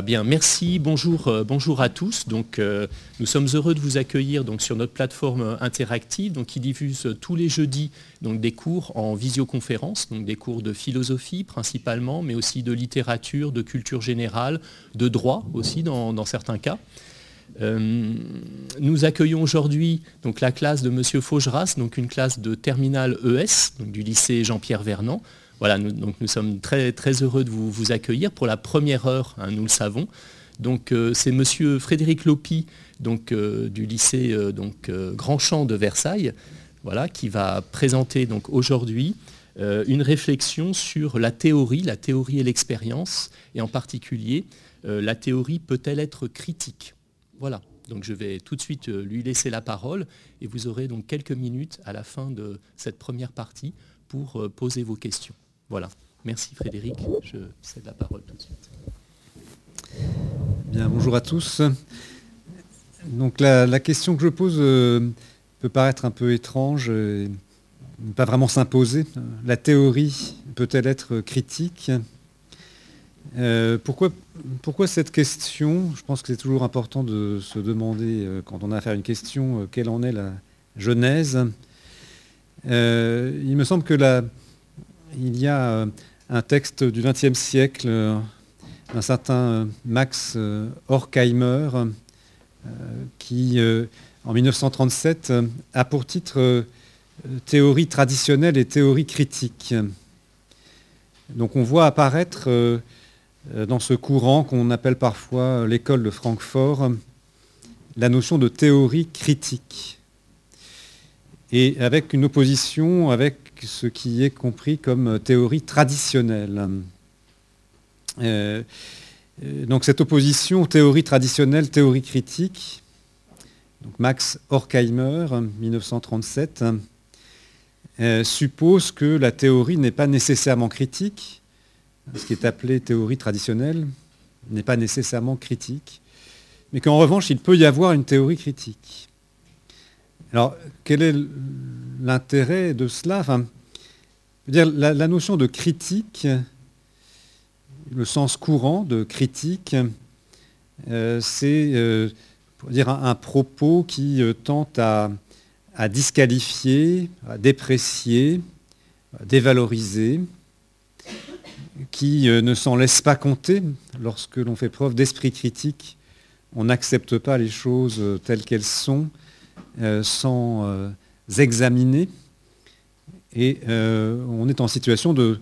Bien, merci, bonjour, euh, bonjour à tous. Donc, euh, nous sommes heureux de vous accueillir sur notre plateforme interactive qui diffuse tous les jeudis des cours en visioconférence, des cours de philosophie principalement, mais aussi de littérature, de culture générale, de droit aussi dans, certains cas. Euh, nous accueillons aujourd'hui la classe de M. Faugeras, donc une classe de terminale ES, du lycée Jean-Pierre Vernant. Voilà, nous, donc nous sommes très, très heureux de vous, accueillir pour la première heure, hein, nous le savons. Donc euh, c'est Monsieur Frédéric Lopi, donc, euh, du lycée euh, donc, Grand Champ de Versailles, voilà, qui va présenter donc, aujourd'hui une réflexion sur la théorie, la théorie et l'expérience, et en particulier, la théorie peut-elle être critique? Voilà, donc je vais tout de suite lui laisser la parole, et vous aurez donc quelques minutes à la fin de cette première partie pour poser vos questions. Voilà. Merci Frédéric. Je cède la parole tout de suite. Bien, bonjour à tous. Donc la, question que je pose euh, peut paraître un peu étrange, et pas vraiment s'imposer. La théorie peut-elle être critique? Euh, pourquoi, pourquoi, cette question? Je pense que c'est toujours important de se demander, euh, quand on a affaire à une question, quelle en est la genèse? il me semble que la, il y a euh, un texte du XXe siècle euh, d'un certain euh, Max Horkheimer qui, en 1937, a pour titre Théorie traditionnelle et théorie critique. Donc on voit apparaître dans ce courant qu'on appelle parfois l'école de Francfort la notion de théorie critique. Et avec une opposition avec ce qui est compris comme théorie traditionnelle. Euh, euh, donc cette opposition théorie traditionnelle, théorie critique, Max Horkheimer, 1937, euh, suppose que la théorie n'est pas nécessairement critique, ce qui est appelé théorie traditionnelle n'est pas nécessairement critique, mais qu'en revanche, il peut y avoir une théorie critique. Alors, quel est l'intérêt de cela dire, la, notion de critique, le sens courant de critique, euh, c'est euh, dire un, propos qui euh, tente à, disqualifier, à déprécier, à dévaloriser, qui ne s'en laisse pas compter lorsque l'on fait preuve d'esprit critique. On n'accepte pas les choses telles qu'elles sont sans examiner et euh, on est en situation de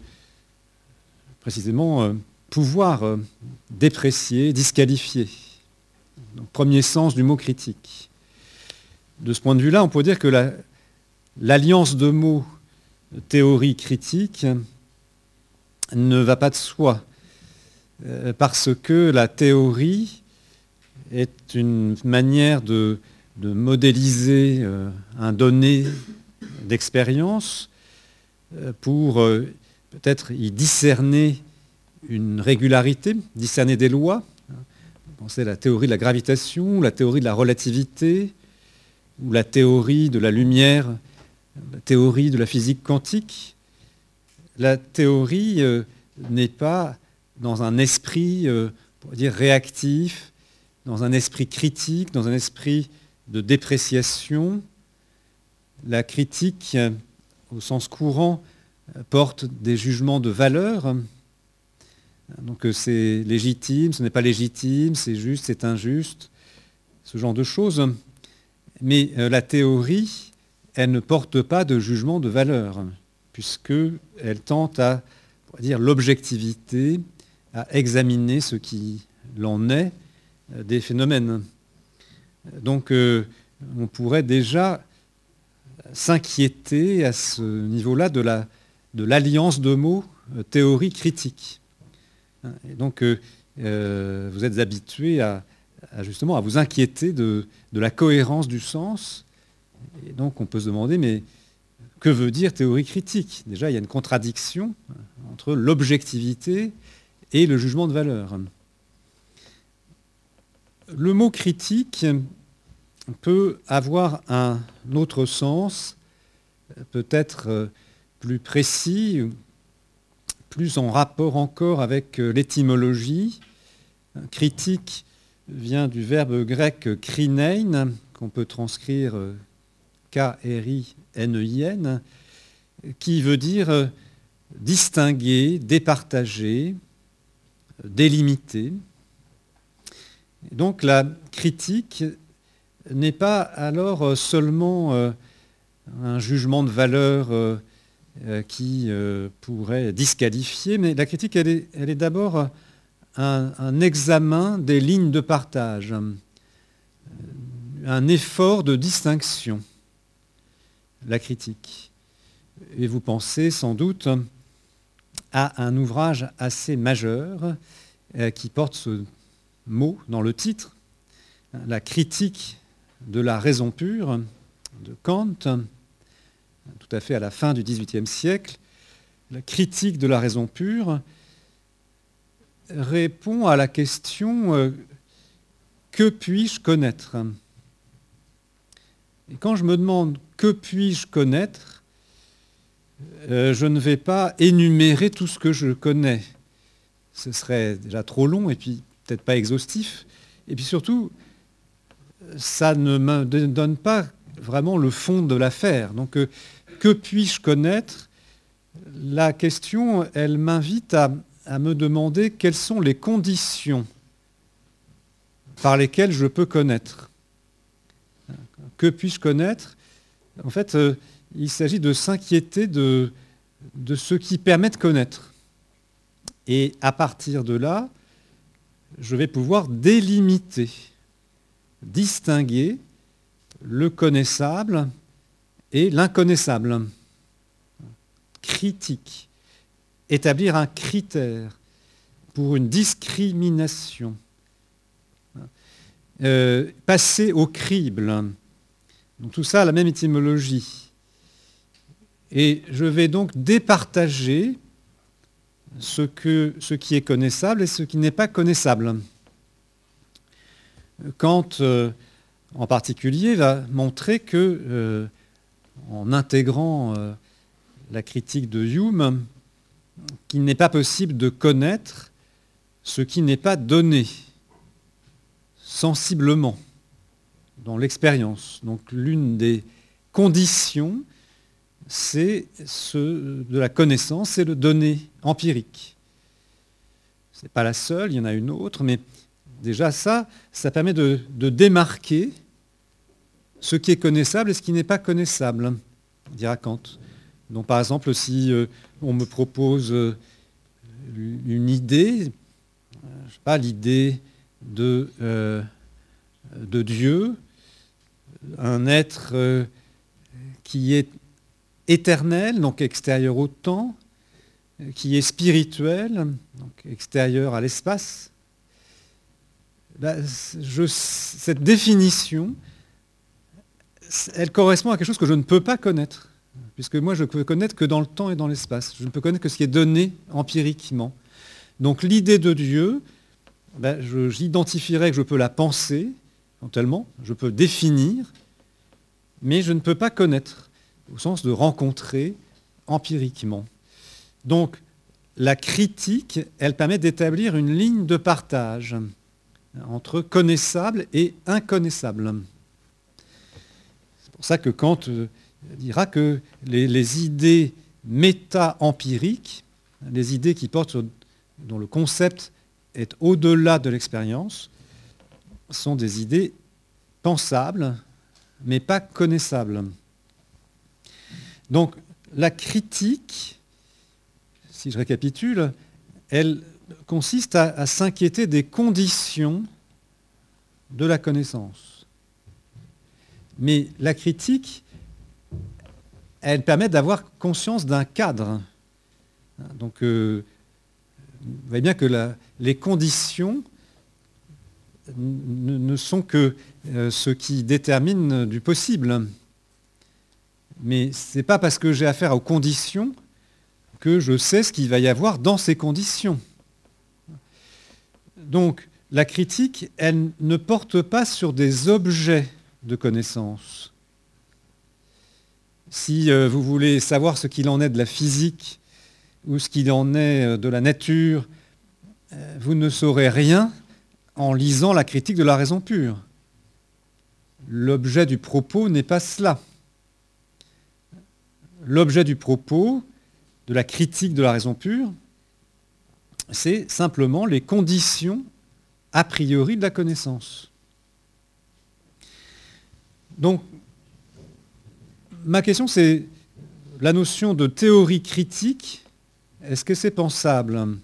précisément euh, pouvoir euh, déprécier, disqualifier. premier sens du mot critique. De ce point de vue-là, on peut dire que l'alliance de mots théorie critique ne va pas de soi, parce que la théorie est une manière de modéliser un donné d'expérience euh, pour euh, peut-être y discerner une régularité, discerner des lois. Pensez à la théorie de la gravitation, la théorie de la relativité, ou la théorie de la lumière, la théorie de la physique quantique. La théorie euh, n'est pas dans un esprit, pour dire, réactif, dans un esprit critique, dans un esprit de dépréciation. La critique au sens courant, euh, porte des jugements de valeur. Donc euh, c'est légitime, ce n'est pas légitime, c'est juste, c'est injuste, ce genre de choses. Mais euh, la théorie, elle ne porte pas de jugement de valeur, puisqu'elle tente à dire l'objectivité, à examiner ce qui l'en est des phénomènes. Donc on pourrait déjà s'inquiéter à ce niveau-là de, la, de l'alliance de mots euh, théorie critique. Et donc euh, euh, vous êtes habitué à, justement à vous inquiéter de, la cohérence du sens. Et donc on peut se demander, mais que veut dire théorie critique? Déjà, il y a une contradiction entre l'objectivité et le jugement de valeur. Le mot critique peut avoir un autre sens, peut-être euh, plus précis, plus en rapport encore avec euh, l'étymologie, Critique vient du verbe grec krinein, qu'on peut transcrire K-R-I-N-E-I-N, qui veut dire distinguer, départager, délimiter. Donc la critique n'est pas alors seulement euh, un jugement de valeur euh, euh, qui pourrait disqualifier, mais la critique, elle est, d'abord un, examen des lignes de partage, un effort de distinction, la critique. Et vous pensez sans doute à un ouvrage assez majeur qui porte ce mot dans le titre, la critique de la raison pure de Kant, tout à fait à la fin du XVIIIe siècle, la critique de la raison pure répond à la question euh, que puis-je connaître? Et quand je me demande que puis-je connaître, euh, je ne vais pas énumérer tout ce que je connais. Ce serait déjà trop long et puis peut-être pas exhaustif. Et puis surtout, ça ne me donne pas vraiment le fond de l'affaire. Donc, euh, que puis-je connaître? La question, elle m'invite à, me demander quelles sont les conditions par lesquelles je peux connaître. Que puis-je connaître? En fait, euh, il s'agit de s'inquiéter de, de ce qui permet de connaître. Et à partir de là, je vais pouvoir délimiter distinguer le connaissable et l'inconnaissable. Critique. Établir un critère pour une discrimination. Euh, passer au crible. tout ça a la même étymologie. Et je vais donc départager ce, qui est connaissable et ce qui n'est pas connaissable. Kant, euh, en particulier, va montrer que, euh, en intégrant euh, la critique de Hume, qu'il n'est pas possible de connaître ce qui n'est pas donné sensiblement dans l'expérience. Donc l'une des conditions, c'est ce de la connaissance, c'est le donné empirique. Ce n'est pas la seule, il y en a une autre, mais Déjà ça, ça permet de, démarquer ce qui est connaissable et ce qui n'est pas connaissable, dira Kant. Donc par exemple, si euh, on me propose euh, une idée, je sais pas, l'idée euh, de Dieu, un être qui est éternel, donc extérieur au temps, qui est spirituel, donc extérieur à l'espace, bah, cette définition, elle correspond à quelque chose que je ne peux pas connaître. Puisque moi, je ne peux connaître que dans le temps et dans l'espace. Je ne peux connaître que ce qui est donné empiriquement. Donc l'idée de Dieu, bah, j'identifierais que je peux la penser, éventuellement, je peux définir, mais je ne peux pas connaître, au sens de rencontrer empiriquement. Donc la critique, elle permet d'établir une ligne de partage entre connaissable et inconnaissable. C'est pour ça que Kant euh, dira que les, idées méta-empiriques, les idées qui portent dont le concept est au-delà de l'expérience, sont des idées pensables, mais pas connaissables. Donc la critique, si je récapitule, elle consiste à, s'inquiéter des conditions de la connaissance. Mais la critique, elle permet d'avoir conscience d'un cadre. Donc, euh, vous voyez bien que les conditions ne, sont que euh, ce qui détermine du possible. Mais ce n'est pas parce que j'ai affaire aux conditions que je sais ce qu'il va y avoir dans ces conditions. Donc, la critique, elle ne porte pas sur des objets de connaissance. Si euh, vous voulez savoir ce qu'il en est de la physique ou ce qu'il en est euh, de la nature, euh, vous ne saurez rien en lisant la critique de la raison pure. L'objet du propos n'est pas cela. L'objet du propos, de la critique de la raison pure, c'est simplement les conditions a priori de la connaissance. Donc, ma question c'est la notion de théorie critique, est-ce que c'est pensable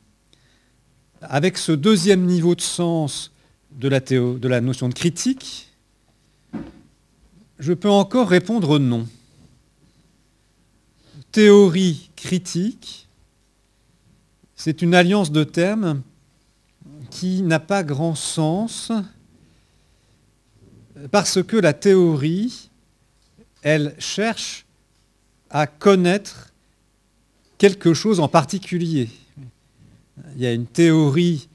Avec ce deuxième niveau de sens de la, de la notion de critique, je peux encore répondre non. Théorie critique, c'est une alliance de termes qui n'a pas grand sens parce que la théorie, elle cherche à connaître quelque chose en particulier. Il y a une théorie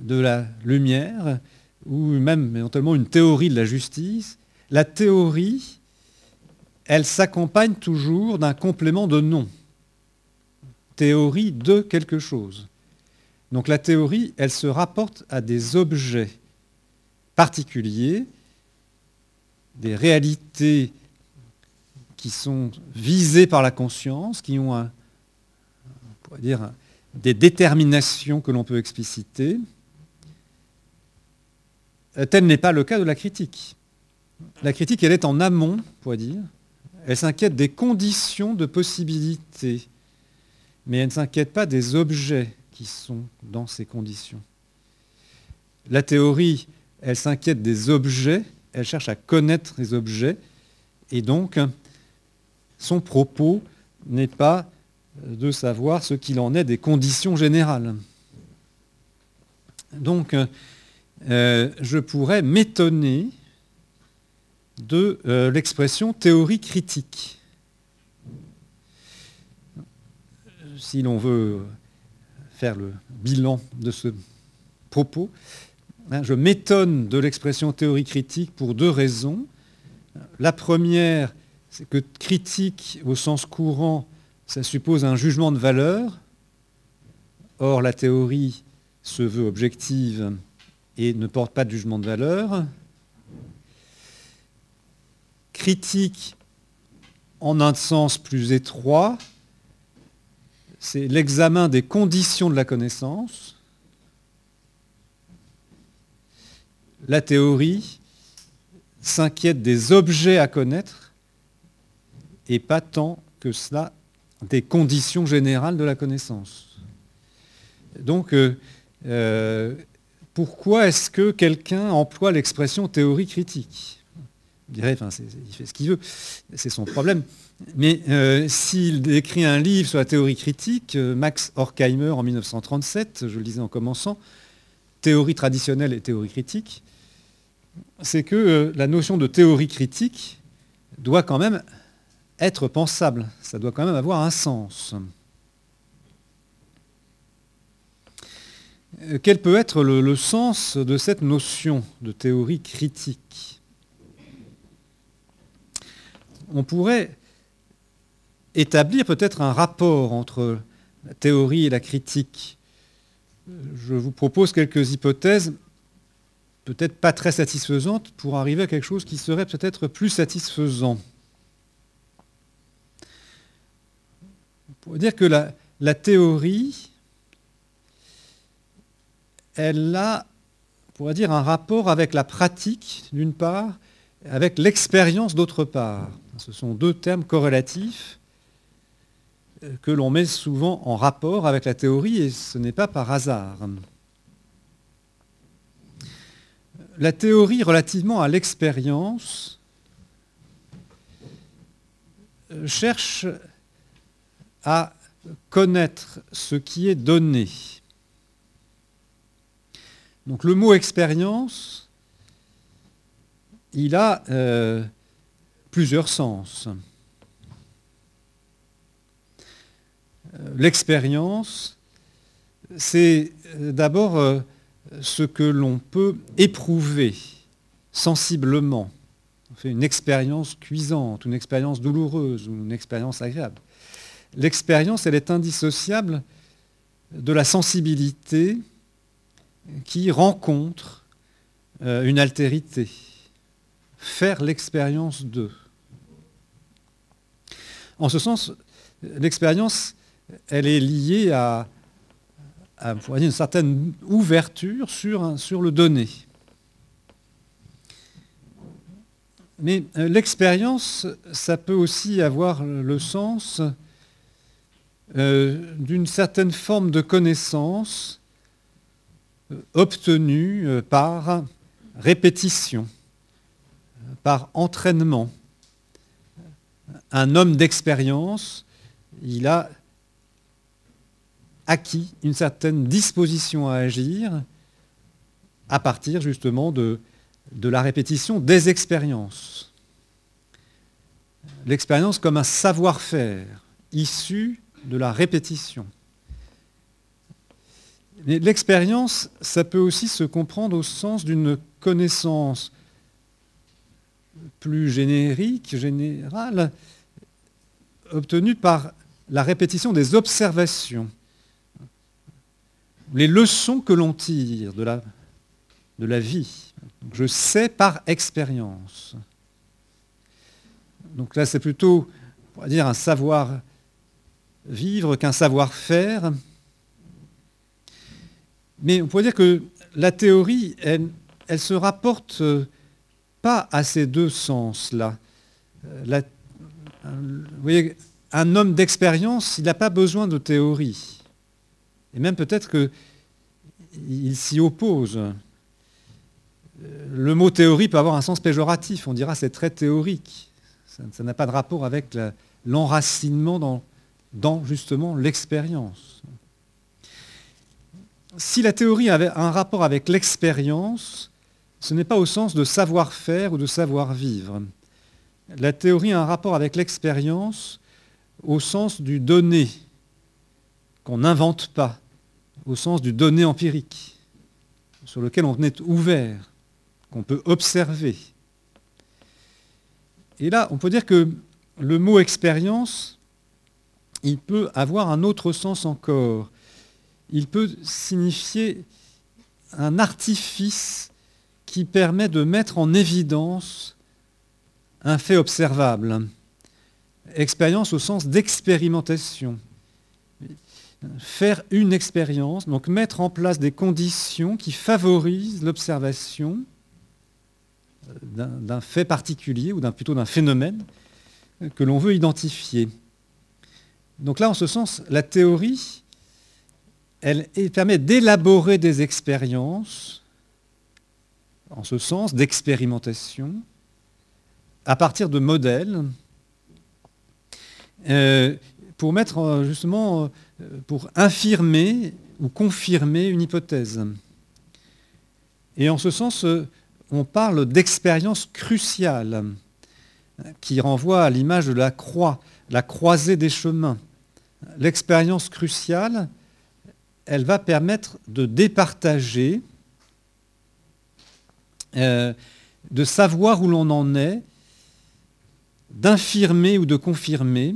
de la lumière, ou même éventuellement une théorie de la justice. La théorie, elle s'accompagne toujours d'un complément de nom. Théorie de quelque chose. Donc la théorie, elle se rapporte à des objets particuliers, des réalités qui sont visées par la conscience, qui ont des déterminations que l'on peut expliciter. Tel n'est pas le cas de la critique. La critique, elle est en amont, on pourrait dire. Elle s'inquiète des conditions de possibilité, mais elle ne s'inquiète pas des objets qui sont dans ces conditions. La théorie, elle s'inquiète des objets, elle cherche à connaître les objets, et donc son propos n'est pas de savoir ce qu'il en est des conditions générales. Donc, euh, je pourrais m'étonner de euh, l'expression théorie critique. Si l'on veut faire le bilan de ce propos. Hein, je m'étonne de l'expression théorie critique pour deux raisons. La première, c'est que critique au sens courant, ça suppose un jugement de valeur. Or, la théorie se veut objective et ne porte pas de jugement de valeur. Critique en un sens plus étroit, c'est l'examen des conditions de la connaissance. La théorie s'inquiète des objets à connaître et pas tant que cela des conditions générales de la connaissance. Donc, euh, euh, pourquoi est-ce que quelqu'un emploie l'expression théorie critique? Dirait, enfin, il fait ce qu'il veut, c'est son problème. Mais euh, s'il écrit un livre sur la théorie critique, euh, Max Horkheimer en 1937, je le disais en commençant, théorie traditionnelle et théorie critique, c'est que euh, la notion de théorie critique doit quand même être pensable, ça doit quand même avoir un sens. Quel peut être le sens de cette notion de théorie critique? On pourrait établir peut-être un rapport entre la théorie et la critique. Je vous propose quelques hypothèses, peut-être pas très satisfaisantes, pour arriver à quelque chose qui serait peut-être plus satisfaisant. On pourrait dire que la, théorie, elle a, on dire, un rapport avec la pratique, d'une part, avec l'expérience, d'autre part. Ce sont deux termes corrélatifs que l'on met souvent en rapport avec la théorie et ce n'est pas par hasard. La théorie relativement à l'expérience cherche à connaître ce qui est donné. Donc le mot expérience, il a euh, plusieurs sens. Euh, l'expérience, c'est euh, d'abord euh, ce que l'on peut éprouver sensiblement. On fait une expérience cuisante, une expérience douloureuse ou une expérience agréable. L'expérience, elle est indissociable de la sensibilité qui rencontre une altérité, faire l'expérience de. En ce sens, l'expérience, elle est liée à, une certaine ouverture sur, sur le donné. Mais euh, l'expérience, ça peut aussi avoir le sens euh, d'une certaine forme de connaissance euh, obtenue par répétition, par entraînement. Un homme d'expérience, il a acquis une certaine disposition à agir à partir justement de, la répétition des expériences. L'expérience comme un savoir-faire issu de la répétition. Mais l'expérience, ça peut aussi se comprendre au sens d'une connaissance plus générique, générale, obtenue par la répétition des observations, les leçons que l'on tire de la, vie. Je sais par expérience. Donc là, c'est plutôt, on va dire, un savoir vivre qu'un savoir-faire. Mais on pourrait dire que la théorie, elle, elle se rapporte pas à ces deux sens-là. Euh, vous voyez, un homme d'expérience, il n'a pas besoin de théorie. Et même peut-être qu'il s'y oppose le mot théorie peut avoir un sens péjoratif. On dira c'est très théorique. Ça n'a pas de rapport avec l'enracinement dans, dans justement l'expérience. Si la théorie avait un rapport avec l'expérience, ce n'est pas au sens de savoir-faire ou de savoir-vivre. La théorie a un rapport avec l'expérience au sens du donné, qu'on n'invente pas, au sens du donné empirique, sur lequel on est ouvert qu'on peut observer. Et là, on peut dire que le mot expérience, il peut avoir un autre sens encore. Il peut signifier un artifice qui permet de mettre en évidence un fait observable. Expérience au sens d'expérimentation. Faire une expérience, donc mettre en place des conditions qui favorisent l'observation d'un fait particulier ou plutôt d'un phénomène que l'on veut identifier. Donc là, en ce sens, la théorie, elle, permet d'élaborer des expériences, en ce sens, d'expérimentation, à partir de modèles, euh, pour mettre justement, pour infirmer ou confirmer une hypothèse. Et en ce sens, on parle d'expérience cruciale qui renvoie à l'image de la croix, la croisée des chemins. L'expérience cruciale, elle va permettre de départager, euh, de savoir où l'on en est, d'infirmer ou de confirmer.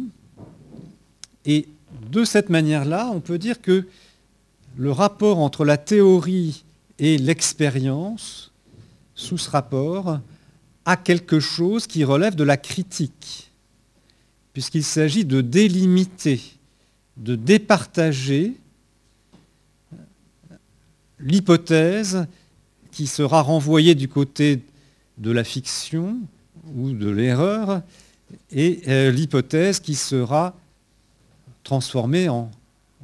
Et de cette manière-là, on peut dire que le rapport entre la théorie et l'expérience sous ce rapport à quelque chose qui relève de la critique, puisqu'il s'agit de délimiter, de départager l'hypothèse qui sera renvoyée du côté de la fiction ou de l'erreur et euh, l'hypothèse qui sera transformée en,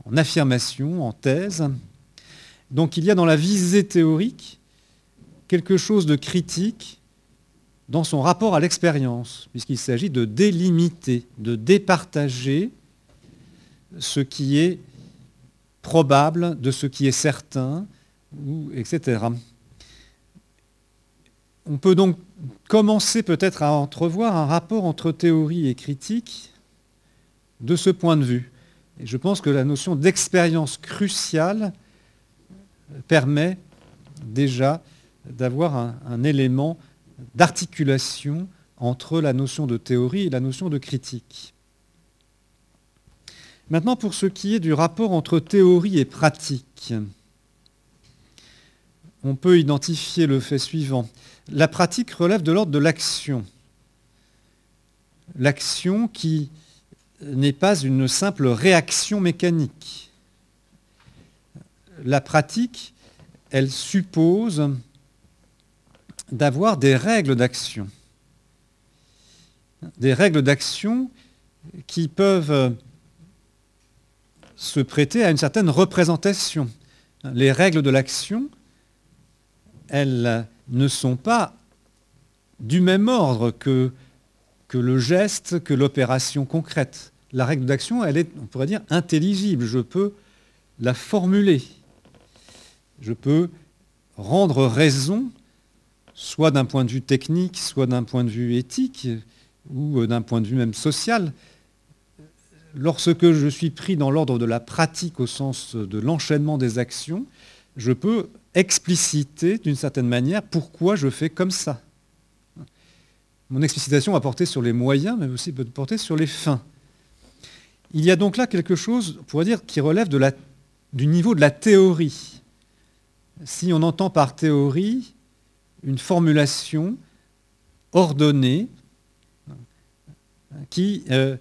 en affirmation, en thèse. Donc il y a dans la visée théorique quelque chose de critique dans son rapport à l'expérience, puisqu'il s'agit de délimiter, de départager ce qui est probable de ce qui est certain, etc. On peut donc commencer peut-être à entrevoir un rapport entre théorie et critique de ce point de vue. Et je pense que la notion d'expérience cruciale permet déjà d'avoir un, élément d'articulation entre la notion de théorie et la notion de critique. Maintenant, pour ce qui est du rapport entre théorie et pratique, on peut identifier le fait suivant. La pratique relève de l'ordre de l'action. L'action qui n'est pas une simple réaction mécanique. La pratique, elle suppose d'avoir des règles d'action. Des règles d'action qui peuvent se prêter à une certaine représentation. Les règles de l'action, elles ne sont pas du même ordre que, le geste, que l'opération concrète. La règle d'action, elle est, on pourrait dire, intelligible. Je peux la formuler. Je peux rendre raison, soit d'un point de vue technique, soit d'un point de vue éthique, ou d'un point de vue même social. Lorsque je suis pris dans l'ordre de la pratique au sens de l'enchaînement des actions, je peux expliciter d'une certaine manière pourquoi je fais comme ça. Mon explicitation va porter sur les moyens, mais aussi peut porter sur les fins. Il y a donc là quelque chose, on pourrait dire, qui relève du niveau de la théorie. Si on entend par théorie une formulation ordonnée qui euh,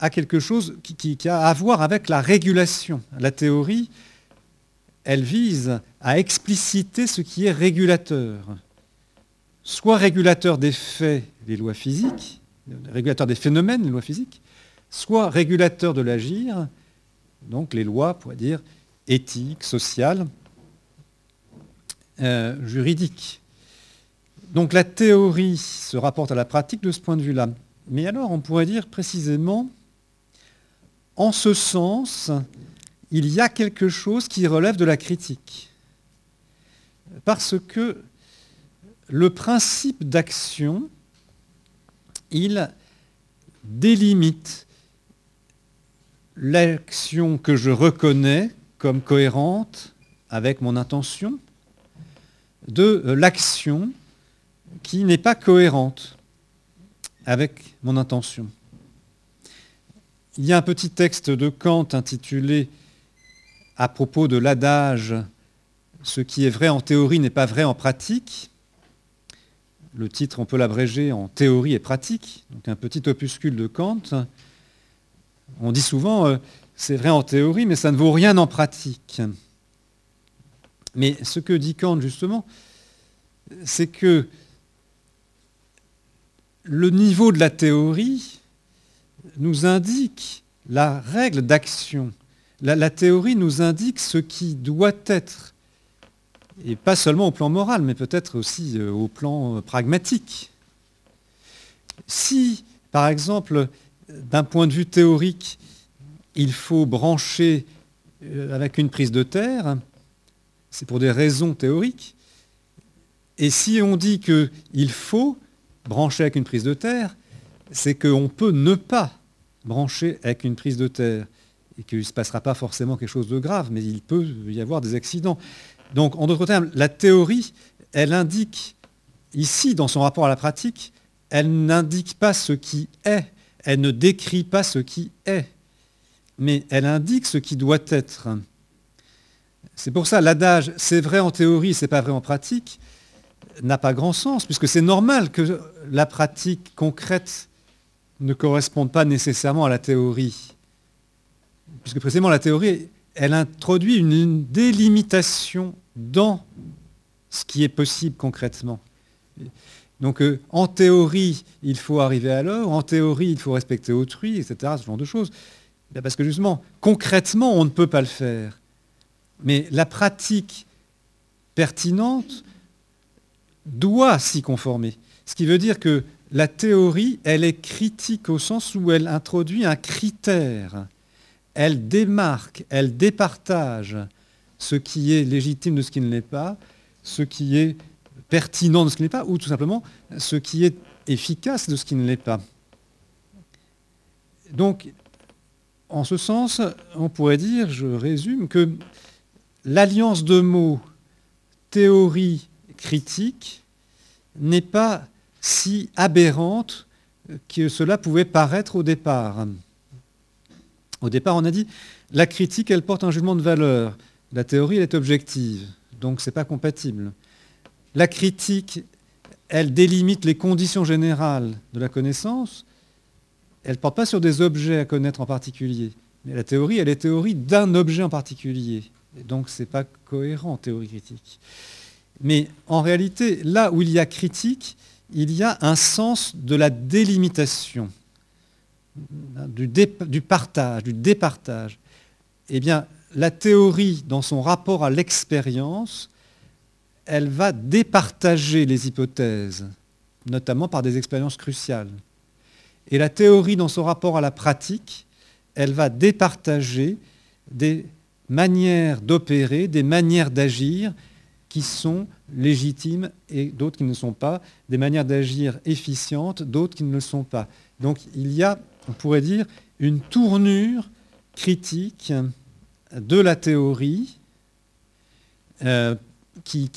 a quelque chose qui, qui, a à voir avec la régulation. La théorie, elle vise à expliciter ce qui est régulateur. Soit régulateur des faits, les lois physiques, régulateur des phénomènes, les lois physiques, soit régulateur de l'agir, donc les lois, pourrait dire, éthiques, sociales, euh, juridiques. Donc la théorie se rapporte à la pratique de ce point de vue-là. Mais alors on pourrait dire précisément, en ce sens, il y a quelque chose qui relève de la critique. Parce que le principe d'action, il délimite l'action que je reconnais comme cohérente avec mon intention de l'action qui n'est pas cohérente avec mon intention. Il y a un petit texte de Kant intitulé à propos de l'adage Ce qui est vrai en théorie n'est pas vrai en pratique. Le titre, on peut l'abréger en théorie et pratique, donc un petit opuscule de Kant. On dit souvent euh, c'est vrai en théorie, mais ça ne vaut rien en pratique. Mais ce que dit Kant justement, c'est que le niveau de la théorie nous indique la règle d'action la, théorie nous indique ce qui doit être, et pas seulement au plan moral, mais peut-être aussi euh, au plan euh, pragmatique. Si, par exemple, d'un point de vue théorique, il faut brancher euh, avec une prise de terre, c'est pour des raisons théoriques. Et si on dit qu'il faut brancher avec une prise de terre, c'est qu'on peut ne pas brancher avec une prise de terre et qu'il ne se passera pas forcément quelque chose de grave, mais il peut y avoir des accidents. Donc, en d'autres termes, la théorie, elle indique, ici, dans son rapport à la pratique, elle n'indique pas ce qui est, elle ne décrit pas ce qui est, mais elle indique ce qui doit être. C'est pour ça l'adage c'est vrai en théorie, c'est pas vrai en pratique n'a pas grand sens, puisque c'est normal que la pratique concrète ne corresponde pas nécessairement à la théorie puisque précisément la théorie, elle introduit une délimitation dans ce qui est possible concrètement. Donc euh, en théorie, il faut arriver à l'heure, en théorie, il faut respecter autrui, etc., ce genre de choses. Ben, parce que justement, concrètement, on ne peut pas le faire. Mais la pratique pertinente doit s'y conformer. Ce qui veut dire que la théorie, elle est critique au sens où elle introduit un critère elle démarque, elle départage ce qui est légitime de ce qui ne l'est pas, ce qui est pertinent de ce qui n'est pas, ou tout simplement ce qui est efficace de ce qui ne l'est pas. Donc, en ce sens, on pourrait dire, je résume, que l'alliance de mots théorie critique n'est pas si aberrante que cela pouvait paraître au départ. Au départ, on a dit, la critique, elle porte un jugement de valeur. La théorie, elle est objective. Donc, ce n'est pas compatible. la critique, elle délimite les conditions générales de la connaissance, elle ne porte pas sur des objets à connaître en particulier. Mais la théorie, elle est théorie d'un objet en particulier. Donc, ce n'est pas cohérent, théorie critique. Mais en réalité, là où il y a critique, il y a un sens de la délimitation, du, du partage, du départage. Eh bien, la théorie, dans son rapport à l'expérience, elle va départager les hypothèses, notamment par des expériences cruciales. Et la théorie, dans son rapport à la pratique, elle va départager des manières d'opérer, des manières d'agir qui sont légitimes et d'autres qui ne sont pas, des manières d'agir efficientes, d'autres qui ne le sont pas. Donc il y a, on pourrait dire, une tournure critique de la théorie euh, qui,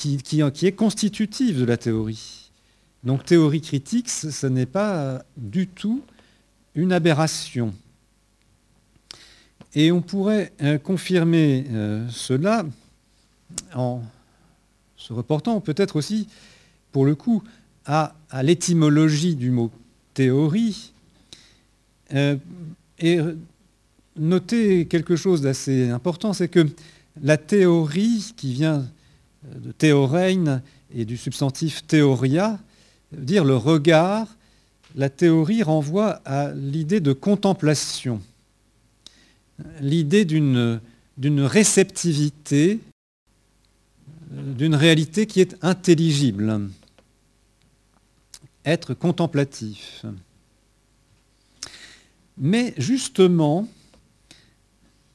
est constitutive de la théorie. Donc théorie critique, ce n'est pas du tout une aberration. Et on pourrait euh, confirmer euh, cela en se reportant peut-être aussi, pour le coup, à, l'étymologie du mot théorie, et noter quelque chose d'assez important, c'est que la théorie, qui vient de théorein et du substantif théoria, dire le regard, la théorie renvoie à l'idée de contemplation, l'idée d'une réceptivité d'une réalité qui est intelligible, être contemplatif. Mais justement,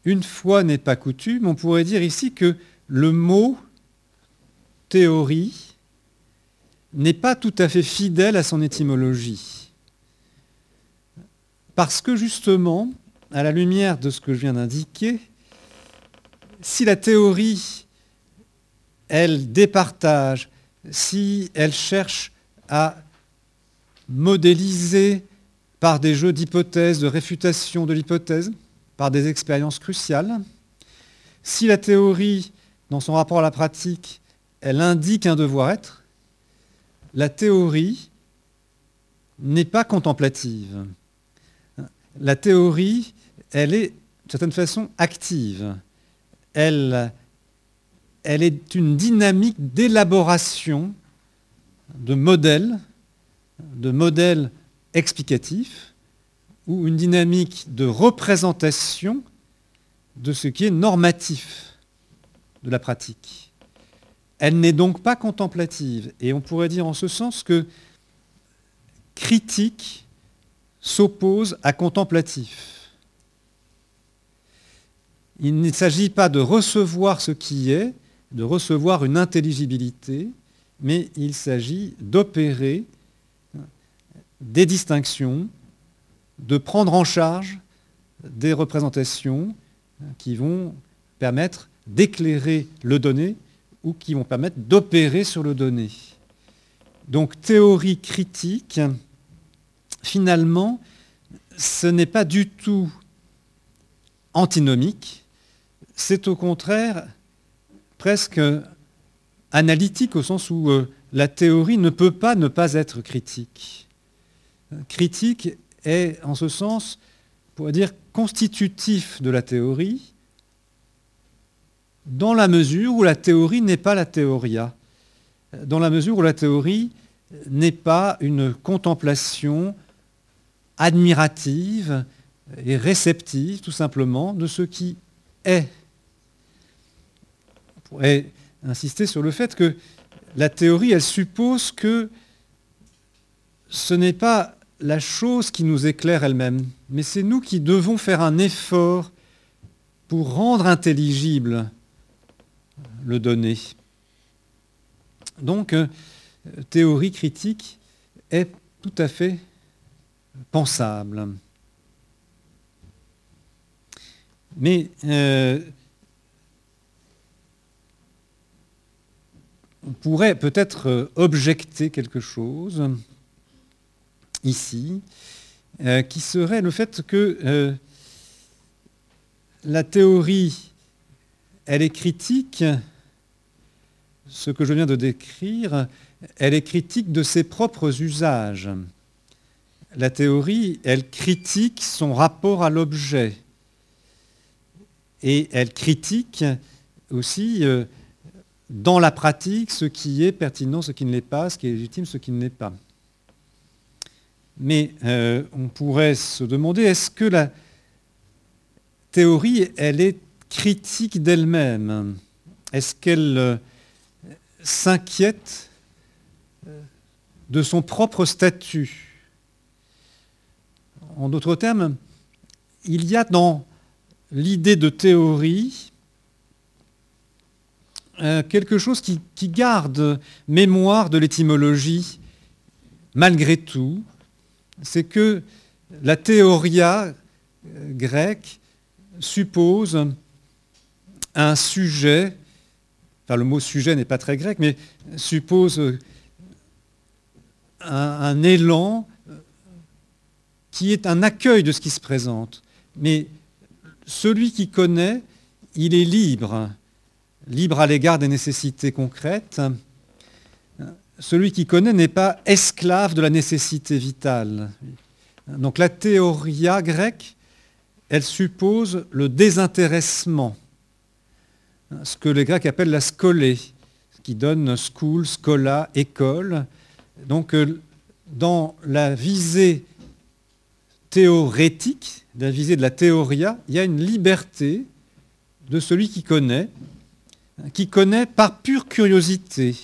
une fois n'est pas coutume, on pourrait dire ici que le mot théorie n'est pas tout à fait fidèle à son étymologie. Parce que justement, à la lumière de ce que je viens d'indiquer, si la théorie elle départage, si elle cherche à modéliser par des jeux d'hypothèses, de réfutation de l'hypothèse, par des expériences cruciales, si la théorie, dans son rapport à la pratique, elle indique un devoir-être, la théorie n'est pas contemplative. La théorie, elle est, d'une certaine façon, active. Elle elle est une dynamique d'élaboration de modèles, de modèles explicatifs, ou une dynamique de représentation de ce qui est normatif de la pratique. Elle n'est donc pas contemplative. Et on pourrait dire en ce sens que critique s'oppose à contemplatif. Il ne s'agit pas de recevoir ce qui est, de recevoir une intelligibilité, mais il s'agit d'opérer des distinctions, de prendre en charge des représentations qui vont permettre d'éclairer le donné ou qui vont permettre d'opérer sur le donné. Donc théorie critique, finalement, ce n'est pas du tout antinomique, c'est au contraire presque analytique au sens où euh, la théorie ne peut pas ne pas être critique. Critique est en ce sens, on pourrait dire, constitutif de la théorie, dans la mesure où la théorie n'est pas la théoria, dans la mesure où la théorie n'est pas une contemplation admirative et réceptive, tout simplement, de ce qui est. Pourrait insister sur le fait que la théorie, elle suppose que ce n'est pas la chose qui nous éclaire elle-même, mais c'est nous qui devons faire un effort pour rendre intelligible le donné. Donc, euh, théorie critique est tout à fait pensable. Mais euh, on pourrait peut-être euh, objecter quelque chose ici, euh, qui serait le fait que euh, la théorie, elle est critique ce que je viens de décrire, elle est critique de ses propres usages. La théorie, elle critique son rapport à l'objet. Et elle critique aussi euh, dans la pratique ce qui est pertinent, ce qui ne l'est pas, ce qui est légitime, ce qui ne l'est pas. Mais euh, on pourrait se demander, est-ce que la théorie, elle est critique d'elle-même? Est-ce qu'elle euh, s'inquiète de son propre statut? En d'autres termes, il y a dans l'idée de théorie euh, quelque chose qui, garde mémoire de l'étymologie malgré tout, c'est que la théoria euh, grecque suppose un sujet, enfin le mot sujet n'est pas très grec, mais suppose un, élan qui est un accueil de ce qui se présente. Mais celui qui connaît, il est libre, libre à l'égard des nécessités concrètes. Celui qui connaît n'est pas esclave de la nécessité vitale. Donc la théoria grecque, elle suppose le désintéressement, ce que les Grecs appellent la scolée, qui donne school, scola, école. Donc euh, dans la visée théorétique, la visée de la théoria, il y a une liberté de celui qui connaît, qui connaît par pure curiosité,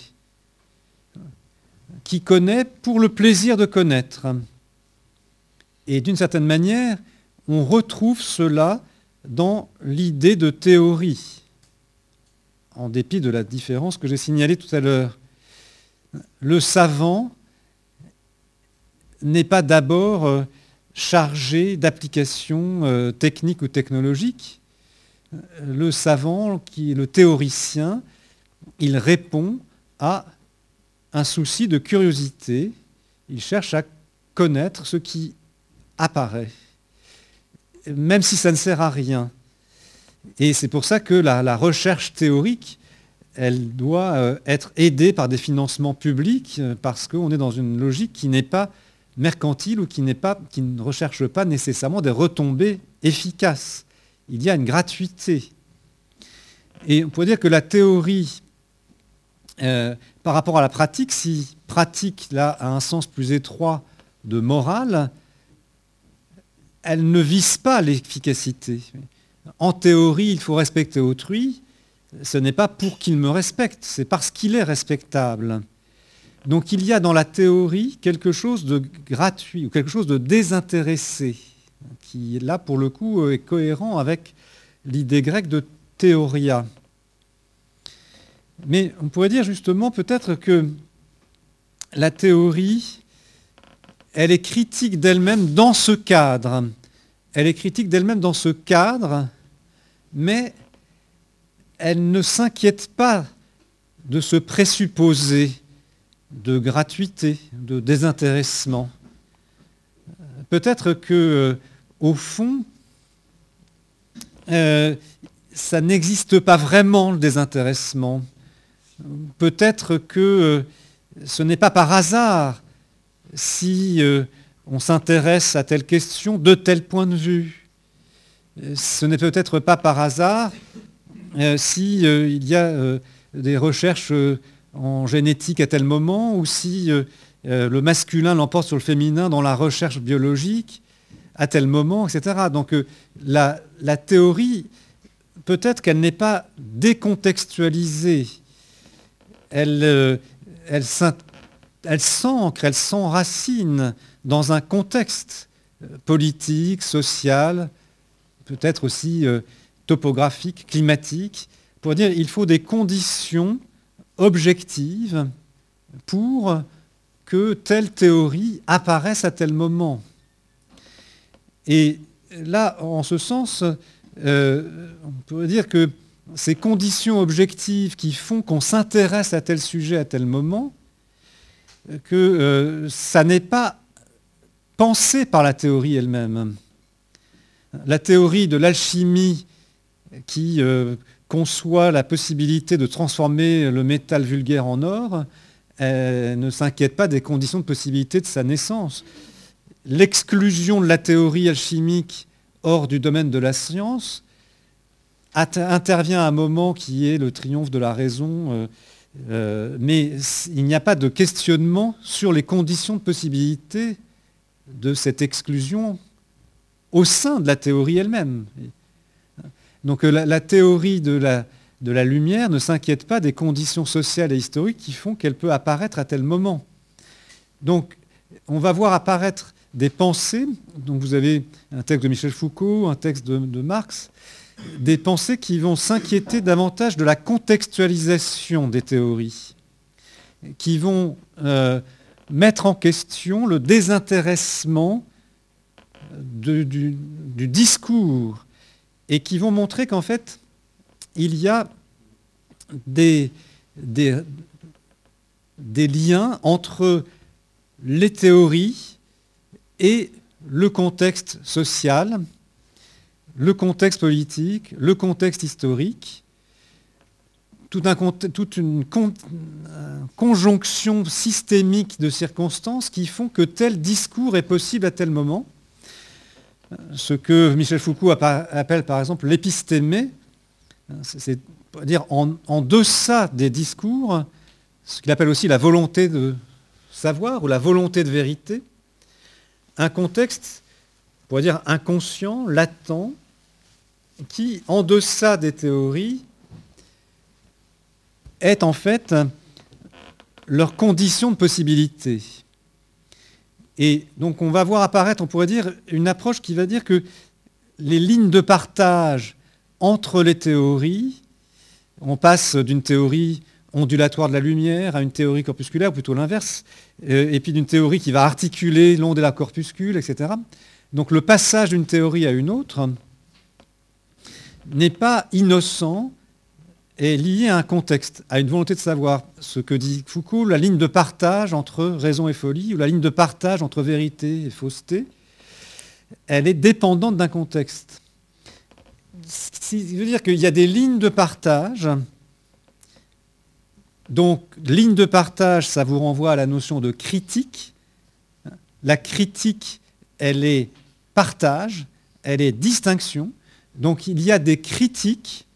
qui connaît pour le plaisir de connaître. Et d'une certaine manière, on retrouve cela dans l'idée de théorie, en dépit de la différence que j'ai signalée tout à l'heure. Le savant n'est pas d'abord euh, chargé d'applications euh, techniques ou technologiques. Le savant, qui est le théoricien, il répond à un souci de curiosité. Il cherche à connaître ce qui apparaît, même si ça ne sert à rien. Et c'est pour ça que la, recherche théorique, elle doit euh, être aidée par des financements publics, parce qu'on est dans une logique qui n'est pas mercantile ou qui, pas, qui ne recherche pas nécessairement des retombées efficaces. Il y a une gratuité. Et on pourrait dire que la théorie, euh, par rapport à la pratique, si pratique là a un sens plus étroit de morale, elle ne vise pas l'efficacité. En théorie, il faut respecter autrui. Ce n'est pas pour qu'il me respecte, c'est parce qu'il est respectable. Donc il y a dans la théorie quelque chose de gratuit ou quelque chose de désintéressé, qui là pour le coup est cohérent avec l'idée grecque de théoria. Mais on pourrait dire justement peut-être que la théorie, elle est critique d'elle-même dans ce cadre. Elle est critique d'elle-même dans ce cadre, mais elle ne s'inquiète pas de se présupposer de gratuité, de désintéressement. Peut-être que, euh, au fond, euh, ça n'existe pas vraiment le désintéressement. Peut-être que euh, ce n'est pas par hasard si on s'intéresse à telle question de tel point de vue. Ce n'est peut-être pas par hasard s'il il y a des recherches en génétique à tel moment, ou si euh, euh, le masculin l'emporte sur le féminin dans la recherche biologique à tel moment, etc. Donc euh, la, théorie, peut-être qu'elle n'est pas décontextualisée, elle, elle, elle s'ancre, elle s'enracine dans un contexte politique, social, peut-être aussi topographique, climatique, pour dire il faut des conditions objective pour que telle théorie apparaisse à tel moment. Et là, en ce sens, euh, on pourrait dire que ces conditions objectives qui font qu'on s'intéresse à tel sujet à tel moment, que euh, ça n'est pas pensé par la théorie elle-même. La théorie de l'alchimie qui euh, conçoit la possibilité de transformer le métal vulgaire en or, ne s'inquiète pas des conditions de possibilité de sa naissance. L'exclusion de la théorie alchimique hors du domaine de la science intervient un moment qui est le triomphe de la raison, euh, euh, mais il n'y a pas de questionnement sur les conditions de possibilité de cette exclusion au sein de la théorie elle-même. Donc euh, la, théorie de la, de la lumière ne s'inquiète pas des conditions sociales et historiques qui font qu'elle peut apparaître à tel moment. Donc on va voir apparaître des pensées, donc vous avez un texte de Michel Foucault, un texte de, Marx, des pensées qui vont s'inquiéter davantage de la contextualisation des théories, qui vont euh, mettre en question le désintéressement du, discours et qui vont montrer qu'en fait, il y a des, liens entre les théories et le contexte social, le contexte politique, le contexte historique, toute une conjonction systémique de circonstances qui font que tel discours est possible à tel moment. Ce que Michel Foucault appelle par exemple l'épistémé, c'est dire en, deçà des discours, ce qu'il appelle aussi la volonté de savoir ou la volonté de vérité, un contexte, on pourrait dire inconscient, latent, qui, en deçà des théories, est en fait leur condition de possibilité. Et donc on va voir apparaître, on pourrait dire, une approche qui va dire que les lignes de partage entre les théories, on passe d'une théorie ondulatoire de la lumière à une théorie corpusculaire, ou plutôt l'inverse, euh, et puis d'une théorie qui va articuler l'onde et la corpuscule, etc. Donc le passage d'une théorie à une autre n'est pas innocent, est lié à un contexte, à une volonté de savoir. Ce que dit Foucault, la ligne de partage entre raison et folie, ou la ligne de partage entre vérité et fausseté, elle est dépendante d'un contexte. Ce veut dire qu'il y a des lignes de partage. Donc, ligne de partage, ça vous renvoie à la notion de critique. La critique, elle est partage, elle est distinction. Donc, il y a des critiques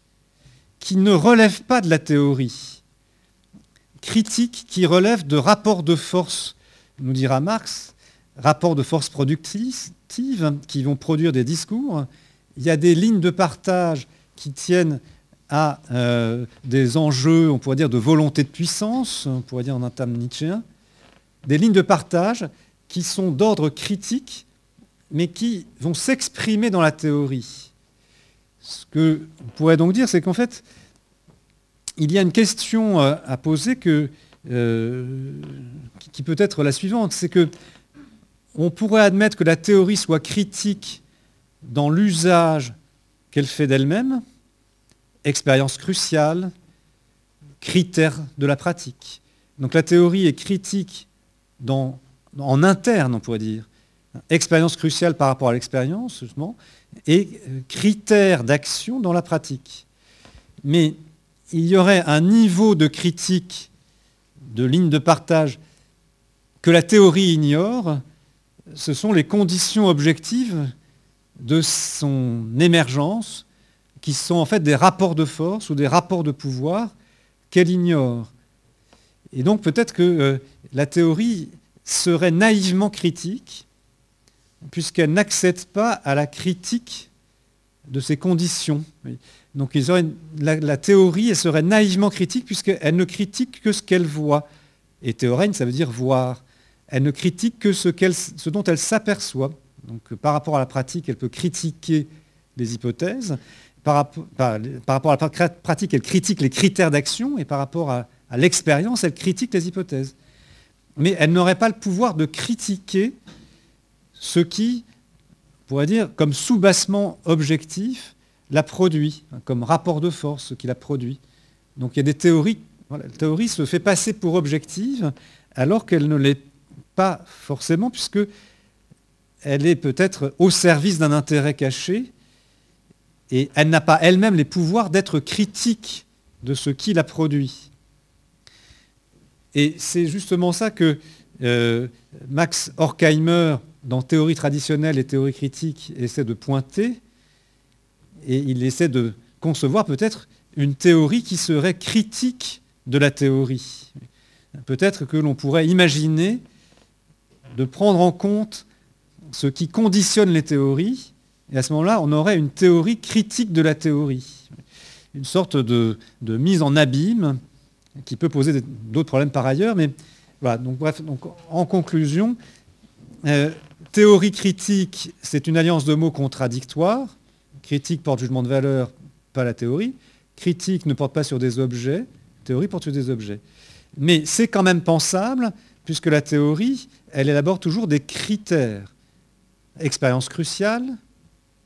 qui ne relève pas de la théorie, critique qui relève de rapports de force, nous dira Marx, rapports de force productives qui vont produire des discours. Il y a des lignes de partage qui tiennent à euh, des enjeux, on pourrait dire, de volonté de puissance, on pourrait dire en un terme nietzschéen, des lignes de partage qui sont d'ordre critique, mais qui vont s'exprimer dans la théorie. Ce qu'on pourrait donc dire, c'est qu'en fait, il y a une question à poser euh, qui peut être la suivante, c'est que on pourrait admettre que la théorie soit critique dans l'usage qu'elle fait d'elle-même, expérience cruciale, critère de la pratique. Donc la théorie est critique en interne, on pourrait dire, expérience cruciale par rapport à l'expérience, justement, et euh, critère d'action dans la pratique. Mais il y aurait un niveau de critique de ligne de partage que la théorie ignore, ce sont les conditions objectives de son émergence, qui sont en fait des rapports de force ou des rapports de pouvoir qu'elle ignore. Et donc peut-être que euh, la théorie serait naïvement critique, puisqu'elle n'accède pas à la critique de ces conditions. Donc la, théorie, serait naïvement critique puisqu'elle ne critique que ce qu'elle voit. Et théorène, ça veut dire voir. Elle ne critique que ce, dont elle s'aperçoit. Donc par rapport à la pratique, elle peut critiquer les hypothèses. Par, rapport à la pratique, elle critique les critères d'action. Et par rapport à l'expérience, elle critique les hypothèses. Mais elle n'aurait pas le pouvoir de critiquer ce qui, on pourrait dire, comme sous-bassement objectif, la produit, hein, comme rapport de force, ce qui la produit. Donc il y a des théories, la théorie se fait passer pour objective alors qu'elle ne l'est pas forcément, puisque elle est peut-être au service d'un intérêt caché, et elle n'a pas elle-même les pouvoirs d'être critique de ce qui la produit. Et c'est justement ça que euh, Max Horkheimer, dans Théorie traditionnelle et théorie critique, essaie de pointer, et il essaie de concevoir peut-être une théorie qui serait critique de la théorie. Peut-être que l'on pourrait imaginer de prendre en compte ce qui conditionne les théories, et à ce moment-là, on aurait une théorie critique de la théorie, une sorte de, mise en abîme qui peut poser d'autres problèmes par ailleurs, mais voilà, donc bref, donc en conclusion, euh, théorie critique, c'est une alliance de mots contradictoires. Critique porte jugement de valeur, pas la théorie. Critique ne porte pas sur des objets, théorie porte sur des objets. Mais c'est quand même pensable, puisque la théorie, elle élabore toujours des critères. Expérience cruciale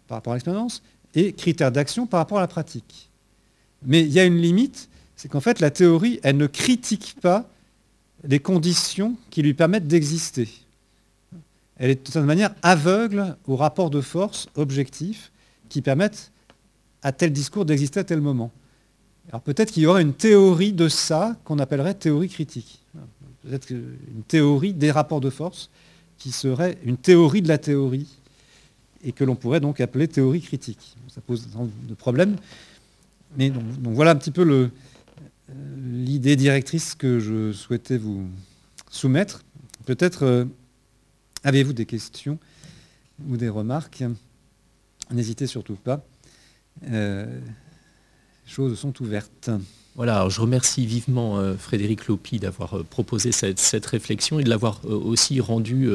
par rapport à l'expérience et critères d'action par rapport à la pratique. Mais il y a une limite, c'est qu'en fait la théorie, elle ne critique pas les conditions qui lui permettent d'exister. Elle est de toute manière aveugle aux rapports de force objectifs qui permettent à tel discours d'exister à tel moment. Alors peut-être qu'il y aurait une théorie de ça qu'on appellerait théorie critique. Peut-être une théorie des rapports de force qui serait une théorie de la théorie et que l'on pourrait donc appeler théorie critique. Ça pose de problèmes. Mais voilà un petit peu euh, l'idée directrice que je souhaitais vous soumettre. Peut-être euh, avez-vous des questions ou des remarques? N'hésitez surtout pas. Euh, choses sont ouvertes. Voilà, je remercie vivement euh, Frédéric Lopi d'avoir euh, proposé cette, réflexion et de l'avoir aussi rendu,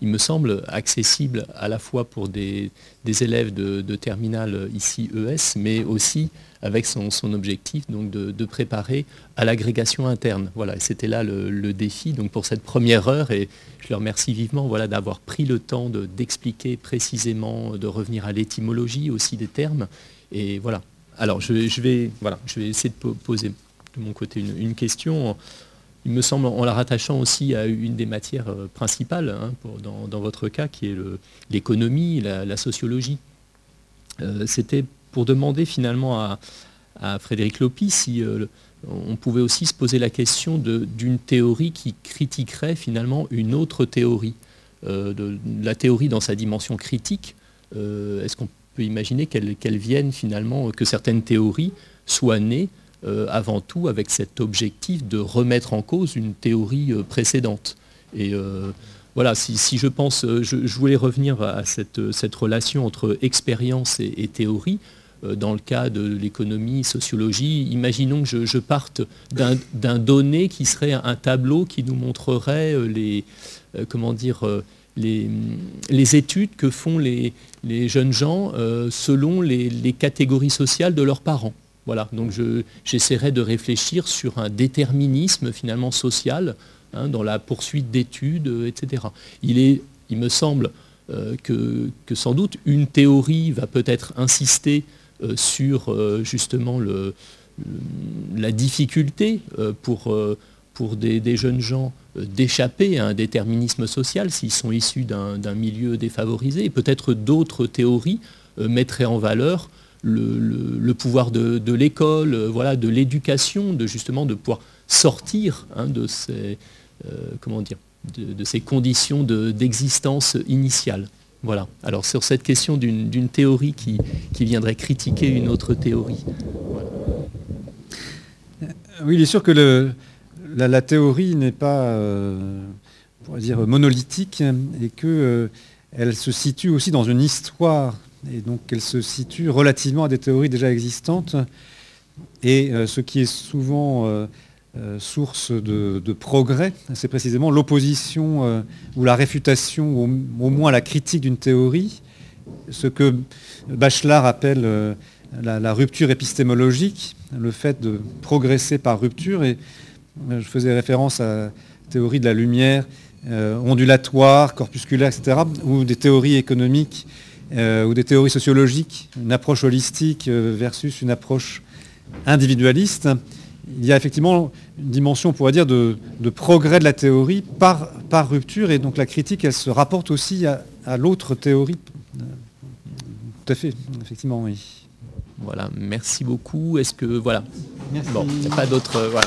il me semble, accessible à la fois pour des, élèves de, terminale ici ES, mais aussi avec son, objectif donc de, préparer à l'agrégation interne. Voilà, c'était là le, défi donc pour cette première heure et je le remercie vivement voilà, d'avoir pris le temps d'expliquer précisément, de revenir à l'étymologie aussi des termes. Et voilà, alors, je, vais, essayer de poser de mon côté une, question. Il me semble, en la rattachant aussi à une des matières euh, principales, hein, dans, votre cas, qui est l'économie, la, sociologie. Euh, c'était pour demander finalement à, Frédéric Lopi si euh, on pouvait aussi se poser la question d'une théorie qui critiquerait finalement une autre théorie. la théorie dans sa dimension critique. Est-ce qu'on peut imaginer qu'elles viennent finalement, que certaines théories soient nées euh, avant tout avec cet objectif de remettre en cause une théorie euh, précédente. Et euh, voilà, si, je pense, je, voulais revenir à cette, relation entre expérience et, théorie. Dans le cas de l'économie, sociologie, imaginons que je, parte d'un donné qui serait un tableau qui nous montrerait les, comment dire, les, études que font les, jeunes gens euh, selon les, catégories sociales de leurs parents. Voilà, donc j'essaierai de réfléchir sur un déterminisme finalement social hein, dans la poursuite d'études, euh, etc. Il, me semble euh, que, sans doute une théorie va peut-être insister sur justement la difficulté pour pour des, jeunes gens euh, d'échapper à un déterminisme social s'ils sont issus d'un milieu défavorisé. Et peut-être d'autres théories euh, mettraient en valeur le, pouvoir de, l'école, euh, voilà, de l'éducation, de justement de pouvoir sortir hein, de, ces, comment dire, de, ces conditions d'existence initiale. Voilà. Alors sur cette question d'une théorie qui, viendrait critiquer une autre théorie. Oui, il est sûr que le, la, théorie n'est pas euh, dire, monolithique et qu'elle euh, se situe aussi dans une histoire et donc elle se situe relativement à des théories déjà existantes. Et euh, ce qui est souvent source de, progrès, c'est précisément l'opposition ou la réfutation, au, moins la critique d'une théorie, ce que Bachelard appelle la, la, rupture épistémologique, le fait de progresser par rupture. Et je faisais référence à la théorie de la lumière, euh, ondulatoire, corpusculaire, etc., ou des théories économiques, euh, ou des théories sociologiques, une approche holistique euh, versus une approche individualiste. Il y a effectivement une dimension, on pourrait dire, de, progrès de la théorie par, par, rupture, et donc la critique, elle se rapporte aussi à, l'autre théorie. Tout à fait, effectivement, oui. Voilà, merci beaucoup. Est-ce que voilà. Merci. Bon, il n'y a pas d'autres. euh, voilà.